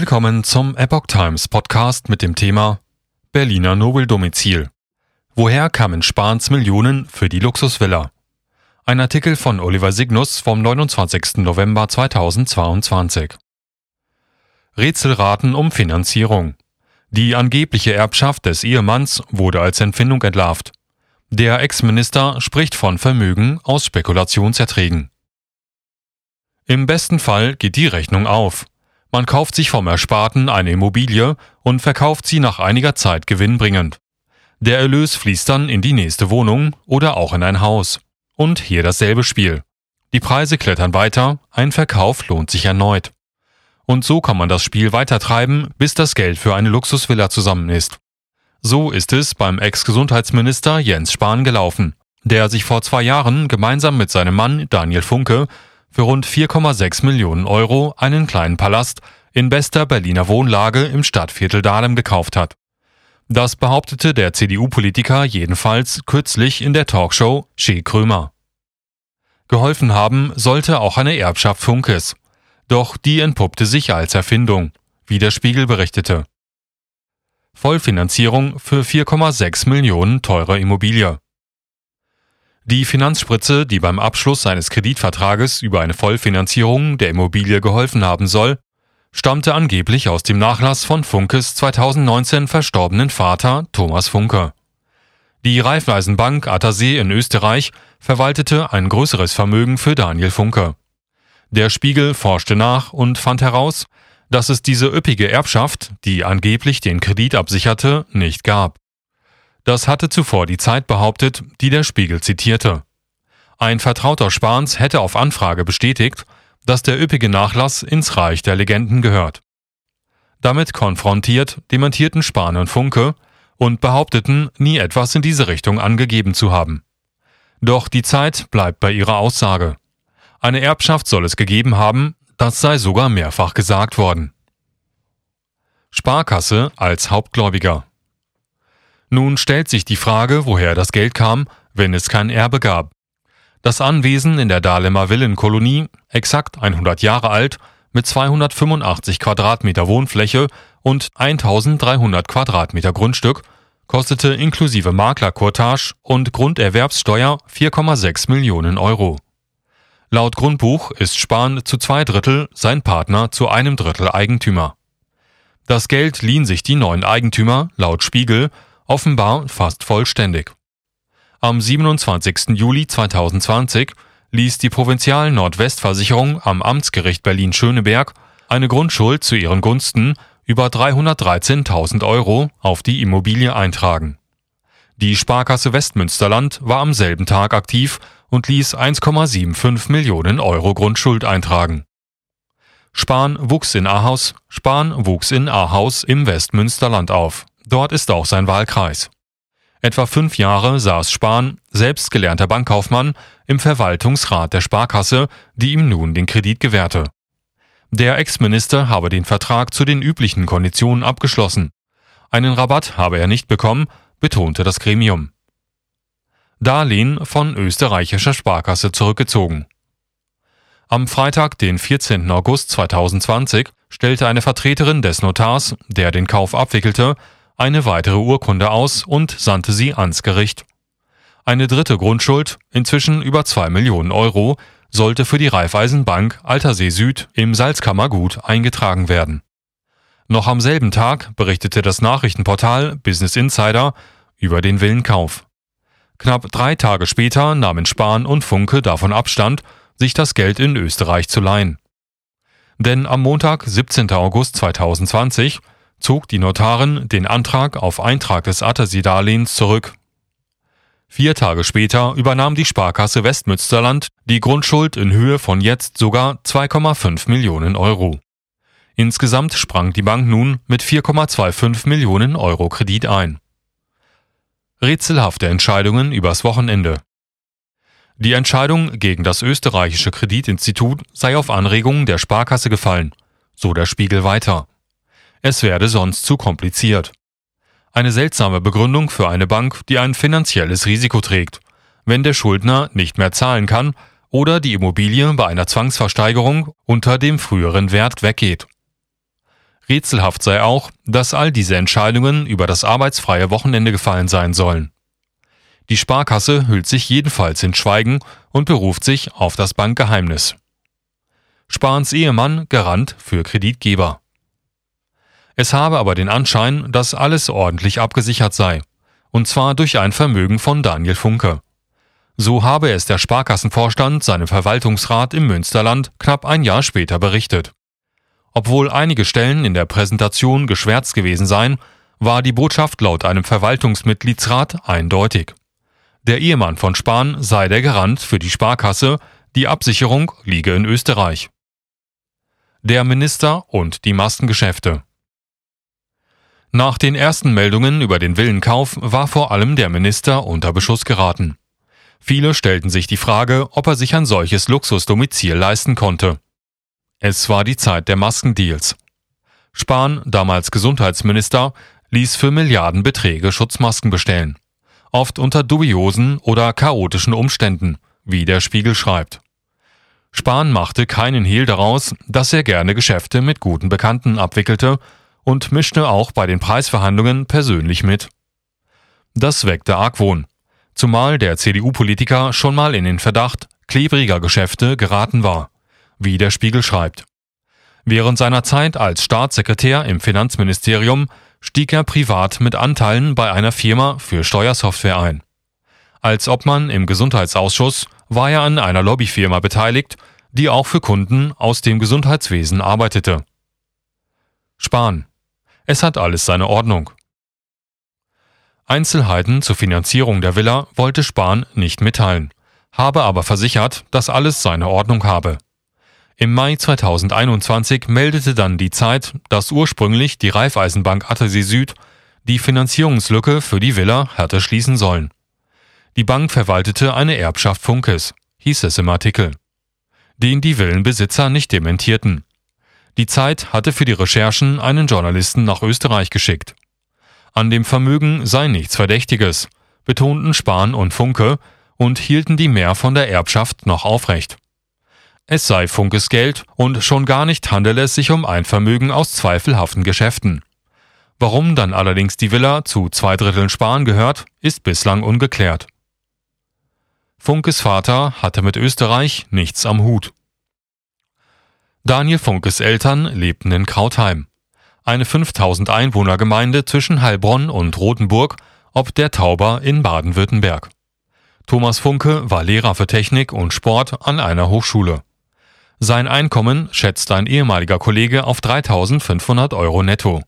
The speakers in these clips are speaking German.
Willkommen zum Epoch Times Podcast mit dem Thema Berliner Nobeldomizil. Woher kamen Spahns Millionen für die Luxusvilla? Ein Artikel von Oliver Signus vom 29. November 2022. Rätselraten um Finanzierung. Die angebliche Erbschaft des Ehemanns wurde als Empfindung entlarvt. Der Ex-Minister spricht von Vermögen aus Spekulationserträgen. Im besten Fall geht die Rechnung auf. Man kauft sich vom Ersparten eine Immobilie und verkauft sie nach einiger Zeit gewinnbringend. Der Erlös fließt dann in die nächste Wohnung oder auch in ein Haus. Und hier dasselbe Spiel. Die Preise klettern weiter, ein Verkauf lohnt sich erneut. Und so kann man das Spiel weitertreiben, bis das Geld für eine Luxusvilla zusammen ist. So ist es beim Ex-Gesundheitsminister Jens Spahn gelaufen, der sich vor zwei Jahren gemeinsam mit seinem Mann Daniel Funke für rund 4,6 Millionen Euro einen kleinen Palast in bester Berliner Wohnlage im Stadtviertel Dahlem gekauft hat. Das behauptete der CDU-Politiker jedenfalls kürzlich in der Talkshow Che Krömer. Geholfen haben sollte auch eine Erbschaft Funkes. Doch die entpuppte sich als Erfindung, wie der Spiegel berichtete. Vollfinanzierung für 4,6 Millionen teure Immobilie. Die Finanzspritze, die beim Abschluss eines Kreditvertrages über eine Vollfinanzierung der Immobilie geholfen haben soll, stammte angeblich aus dem Nachlass von Funkes 2019 verstorbenen Vater Thomas Funke. Die Raiffeisenbank Attersee in Österreich verwaltete ein größeres Vermögen für Daniel Funke. Der Spiegel forschte nach und fand heraus, dass es diese üppige Erbschaft, die angeblich den Kredit absicherte, nicht gab. Das hatte zuvor die Zeit behauptet, die der Spiegel zitierte. Ein Vertrauter Spahns hätte auf Anfrage bestätigt, dass der üppige Nachlass ins Reich der Legenden gehört. Damit konfrontiert dementierten Spahn und Funke und behaupteten, nie etwas in diese Richtung angegeben zu haben. Doch die Zeit bleibt bei ihrer Aussage. Eine Erbschaft soll es gegeben haben, das sei sogar mehrfach gesagt worden. Sparkasse als Hauptgläubiger. Nun stellt sich die Frage, woher das Geld kam, wenn es kein Erbe gab. Das Anwesen in der Dahlemer Villenkolonie, exakt 100 Jahre alt, mit 285 Quadratmeter Wohnfläche und 1300 Quadratmeter Grundstück, kostete inklusive Maklercourtage und Grunderwerbssteuer 4,6 Millionen Euro. Laut Grundbuch ist Spahn zu zwei Drittel, sein Partner zu einem Drittel Eigentümer. Das Geld liehen sich die neuen Eigentümer, laut Spiegel, offenbar fast vollständig. Am 27. Juli 2020 ließ die Provinzial Nordwestversicherung am Amtsgericht Berlin-Schöneberg eine Grundschuld zu ihren Gunsten über 313.000 Euro auf die Immobilie eintragen. Die Sparkasse Westmünsterland war am selben Tag aktiv und ließ 1,75 Millionen Euro Grundschuld eintragen. Spahn wuchs in Ahaus, Spahn wuchs in Ahaus im Westmünsterland auf. Dort ist auch sein Wahlkreis. Etwa fünf Jahre saß Spahn, selbst gelernter Bankkaufmann, im Verwaltungsrat der Sparkasse, die ihm nun den Kredit gewährte. Der Ex-Minister habe den Vertrag zu den üblichen Konditionen abgeschlossen. Einen Rabatt habe er nicht bekommen, betonte das Gremium. Darlehen von österreichischer Sparkasse zurückgezogen. Am Freitag, den 14. August 2020, stellte eine Vertreterin des Notars, der den Kauf abwickelte, eine weitere Urkunde aus und sandte sie ans Gericht. Eine dritte Grundschuld, inzwischen über zwei Millionen Euro, sollte für die Raiffeisenbank Altersee Süd im Salzkammergut eingetragen werden. Noch am selben Tag berichtete das Nachrichtenportal Business Insider über den Villenkauf. Knapp drei Tage später nahmen Spahn und Funke davon Abstand, sich das Geld in Österreich zu leihen. Denn am Montag, 17. August 2020, zog die Notarin den Antrag auf Eintrag des Attersee-Darlehens zurück. Vier Tage später übernahm die Sparkasse Westmünsterland die Grundschuld in Höhe von jetzt sogar 2,5 Millionen Euro. Insgesamt sprang die Bank nun mit 4,25 Millionen Euro Kredit ein. Rätselhafte Entscheidungen übers Wochenende. Die Entscheidung gegen das österreichische Kreditinstitut sei auf Anregung der Sparkasse gefallen, so der Spiegel weiter. Es werde sonst zu kompliziert. Eine seltsame Begründung für eine Bank, die ein finanzielles Risiko trägt, wenn der Schuldner nicht mehr zahlen kann oder die Immobilie bei einer Zwangsversteigerung unter dem früheren Wert weggeht. Rätselhaft sei auch, dass all diese Entscheidungen über das arbeitsfreie Wochenende gefallen sein sollen. Die Sparkasse hüllt sich jedenfalls in Schweigen und beruft sich auf das Bankgeheimnis. Spahns Ehemann Garant für Kreditgeber. Es habe aber den Anschein, dass alles ordentlich abgesichert sei, und zwar durch ein Vermögen von Daniel Funke. So habe es der Sparkassenvorstand seinem Verwaltungsrat im Münsterland knapp ein Jahr später berichtet. Obwohl einige Stellen in der Präsentation geschwärzt gewesen seien, war die Botschaft laut einem Verwaltungsmitgliedsrat eindeutig. Der Ehemann von Spahn sei der Garant für die Sparkasse, die Absicherung liege in Österreich. Der Minister und die Maskengeschäfte. Nach den ersten Meldungen über den Villenkauf war vor allem der Minister unter Beschuss geraten. Viele stellten sich die Frage, ob er sich ein solches Luxusdomizil leisten konnte. Es war die Zeit der Maskendeals. Spahn, damals Gesundheitsminister, ließ für Milliardenbeträge Schutzmasken bestellen oft unter dubiosen oder chaotischen Umständen, wie der Spiegel schreibt. Spahn machte keinen Hehl daraus, dass er gerne Geschäfte mit guten Bekannten abwickelte und mischte auch bei den Preisverhandlungen persönlich mit. Das weckte Argwohn, zumal der CDU-Politiker schon mal in den Verdacht klebriger Geschäfte geraten war, wie der Spiegel schreibt. Während seiner Zeit als Staatssekretär im Finanzministerium stieg er privat mit Anteilen bei einer Firma für Steuersoftware ein. Als Obmann im Gesundheitsausschuss war er an einer Lobbyfirma beteiligt, die auch für Kunden aus dem Gesundheitswesen arbeitete. Spahn. Es hat alles seine Ordnung. Einzelheiten zur Finanzierung der Villa wollte Spahn nicht mitteilen, habe aber versichert, dass alles seine Ordnung habe. Im Mai 2021 meldete dann die Zeit, dass ursprünglich die Raiffeisenbank Attersee Süd die Finanzierungslücke für die Villa hatte schließen sollen. Die Bank verwaltete eine Erbschaft Funkes, hieß es im Artikel, den die Villenbesitzer nicht dementierten. Die Zeit hatte für die Recherchen einen Journalisten nach Österreich geschickt. An dem Vermögen sei nichts Verdächtiges, betonten Spahn und Funke und hielten die Mehr von der Erbschaft noch aufrecht. Es sei Funkes Geld und schon gar nicht handele es sich um ein Vermögen aus zweifelhaften Geschäften. Warum dann allerdings die Villa zu zwei Dritteln Spahn gehört, ist bislang ungeklärt. Funkes Vater hatte mit Österreich nichts am Hut. Daniel Funkes Eltern lebten in Krautheim, eine 5000 Einwohner Gemeinde zwischen Heilbronn und Rothenburg ob der Tauber in Baden-Württemberg. Thomas Funke war Lehrer für Technik und Sport an einer Hochschule. Sein Einkommen schätzt ein ehemaliger Kollege auf 3500 Euro netto.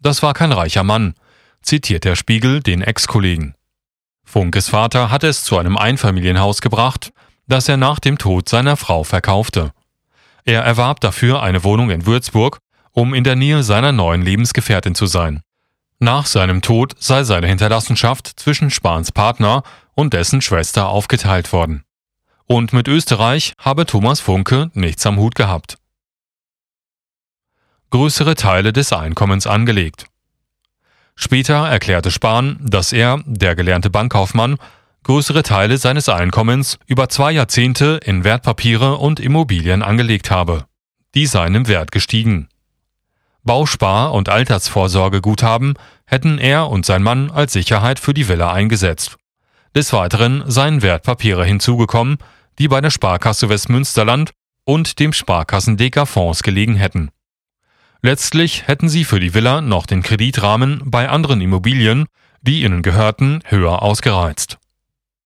Das war kein reicher Mann, zitiert der Spiegel den Ex-Kollegen. Funkes Vater hat es zu einem Einfamilienhaus gebracht, das er nach dem Tod seiner Frau verkaufte. Er erwarb dafür eine Wohnung in Würzburg, um in der Nähe seiner neuen Lebensgefährtin zu sein. Nach seinem Tod sei seine Hinterlassenschaft zwischen Spahns Partner und dessen Schwester aufgeteilt worden und mit Österreich habe Thomas Funke nichts am Hut gehabt. Größere Teile des Einkommens angelegt. Später erklärte Spahn, dass er, der gelernte Bankkaufmann, größere Teile seines Einkommens über zwei Jahrzehnte in Wertpapiere und Immobilien angelegt habe. Die seien im Wert gestiegen. Bauspar- und Altersvorsorgeguthaben hätten er und sein Mann als Sicherheit für die Villa eingesetzt. Des Weiteren seien Wertpapiere hinzugekommen, die bei der Sparkasse Westmünsterland und dem Sparkassen Fonds gelegen hätten. Letztlich hätten sie für die Villa noch den Kreditrahmen bei anderen Immobilien, die ihnen gehörten, höher ausgereizt